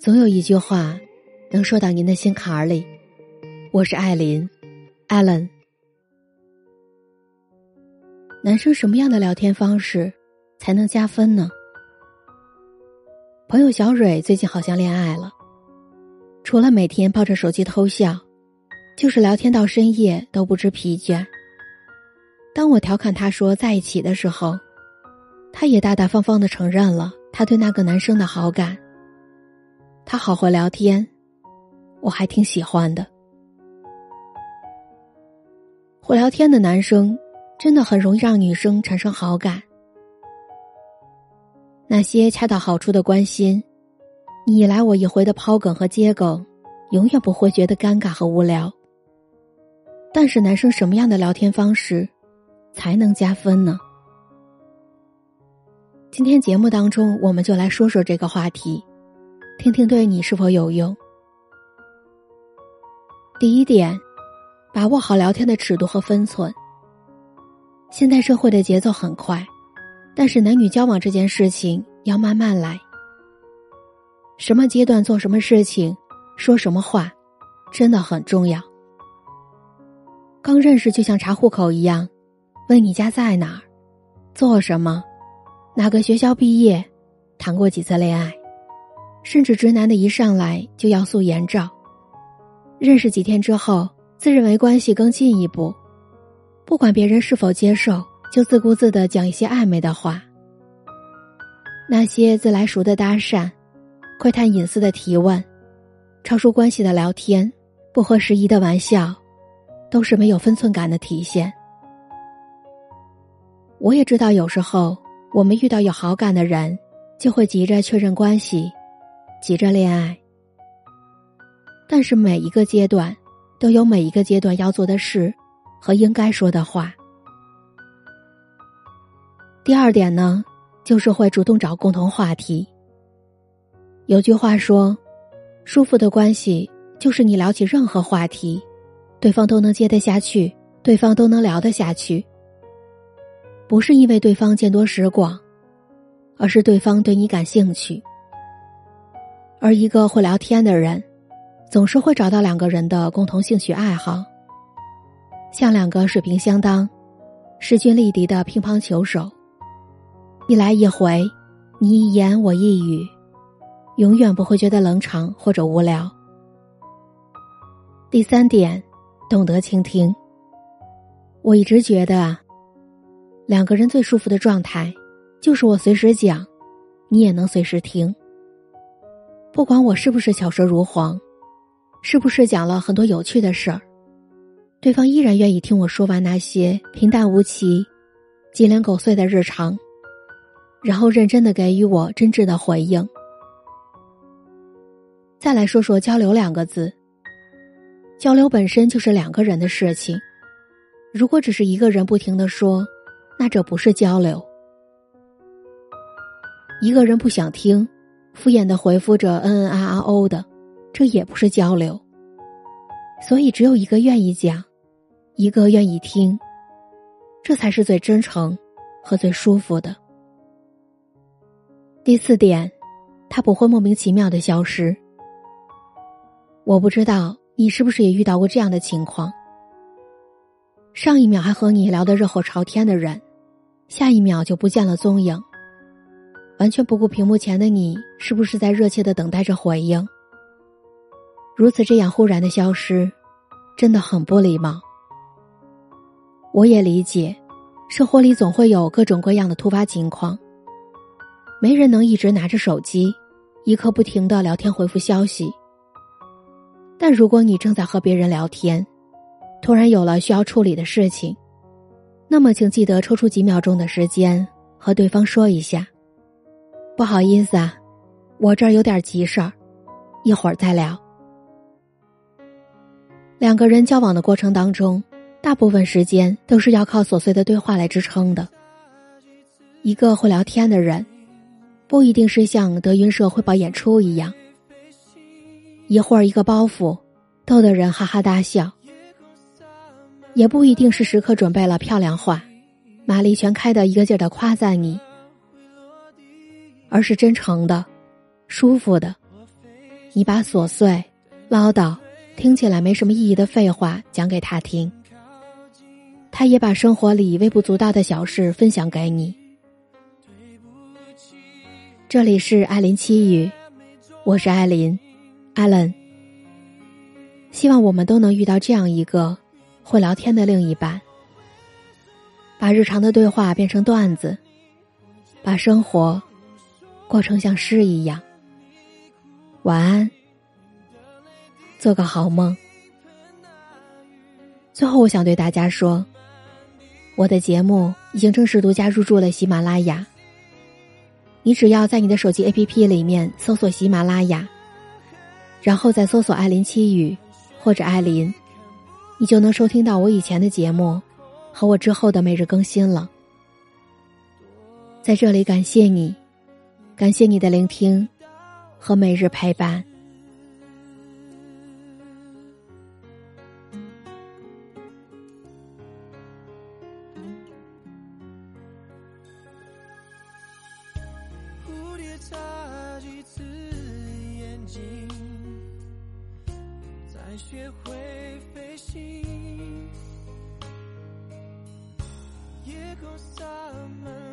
总有一句话，能说到您的心坎儿里。我是艾琳，Allen。男生什么样的聊天方式才能加分呢？朋友小蕊最近好像恋爱了，除了每天抱着手机偷笑，就是聊天到深夜都不知疲倦。当我调侃他说在一起的时候，他也大大方方的承认了他对那个男生的好感。他好会聊天，我还挺喜欢的。会聊天的男生真的很容易让女生产生好感。那些恰到好处的关心，你来我一回的抛梗和接梗，永远不会觉得尴尬和无聊。但是男生什么样的聊天方式才能加分呢？今天节目当中，我们就来说说这个话题。听听对你是否有用？第一点，把握好聊天的尺度和分寸。现代社会的节奏很快，但是男女交往这件事情要慢慢来。什么阶段做什么事情，说什么话，真的很重要。刚认识就像查户口一样，问你家在哪儿，做什么，哪个学校毕业，谈过几次恋爱。甚至直男的一上来就要素颜照，认识几天之后，自认为关系更进一步，不管别人是否接受，就自顾自的讲一些暧昧的话。那些自来熟的搭讪，窥探隐私的提问，超出关系的聊天，不合时宜的玩笑，都是没有分寸感的体现。我也知道，有时候我们遇到有好感的人，就会急着确认关系。急着恋爱，但是每一个阶段都有每一个阶段要做的事和应该说的话。第二点呢，就是会主动找共同话题。有句话说：“舒服的关系就是你聊起任何话题，对方都能接得下去，对方都能聊得下去。不是因为对方见多识广，而是对方对你感兴趣。”而一个会聊天的人，总是会找到两个人的共同兴趣爱好，像两个水平相当、势均力敌的乒乓球手，一来一回，你一言我一语，永远不会觉得冷场或者无聊。第三点，懂得倾听。我一直觉得啊，两个人最舒服的状态，就是我随时讲，你也能随时听。不管我是不是巧舌如簧，是不是讲了很多有趣的事儿，对方依然愿意听我说完那些平淡无奇、鸡零狗碎的日常，然后认真的给予我真挚的回应。再来说说交流两个字，交流本身就是两个人的事情，如果只是一个人不停的说，那这不是交流。一个人不想听。敷衍的回复着嗯嗯啊啊哦的，这也不是交流。所以只有一个愿意讲，一个愿意听，这才是最真诚和最舒服的。第四点，他不会莫名其妙的消失。我不知道你是不是也遇到过这样的情况：上一秒还和你聊得热火朝天的人，下一秒就不见了踪影。完全不顾屏幕前的你是不是在热切的等待着回应。如此这样忽然的消失，真的很不礼貌。我也理解，生活里总会有各种各样的突发情况，没人能一直拿着手机，一刻不停的聊天回复消息。但如果你正在和别人聊天，突然有了需要处理的事情，那么请记得抽出几秒钟的时间和对方说一下。不好意思啊，我这儿有点急事儿，一会儿再聊。两个人交往的过程当中，大部分时间都是要靠琐碎的对话来支撑的。一个会聊天的人，不一定是像德云社汇报演出一样，一会儿一个包袱，逗得人哈哈大笑；也不一定是时刻准备了漂亮话，马力全开的一个劲儿的夸赞你。而是真诚的、舒服的，你把琐碎、唠叨、听起来没什么意义的废话讲给他听，他也把生活里微不足道的小事分享给你。这里是艾琳七语，我是艾琳，艾伦。希望我们都能遇到这样一个会聊天的另一半，把日常的对话变成段子，把生活过成像诗一样。晚安，做个好梦。最后，我想对大家说，我的节目已经正式独家入驻了喜马拉雅。你只要在你的手机 APP 里面搜索喜马拉雅，然后再搜索“艾琳七语”或者“艾琳”，你就能收听到我以前的节目和我之后的每日更新了。在这里，感谢你，感谢你的聆听。和每日陪伴。蝴蝶眨几次眼睛，才学会飞行。夜空洒满。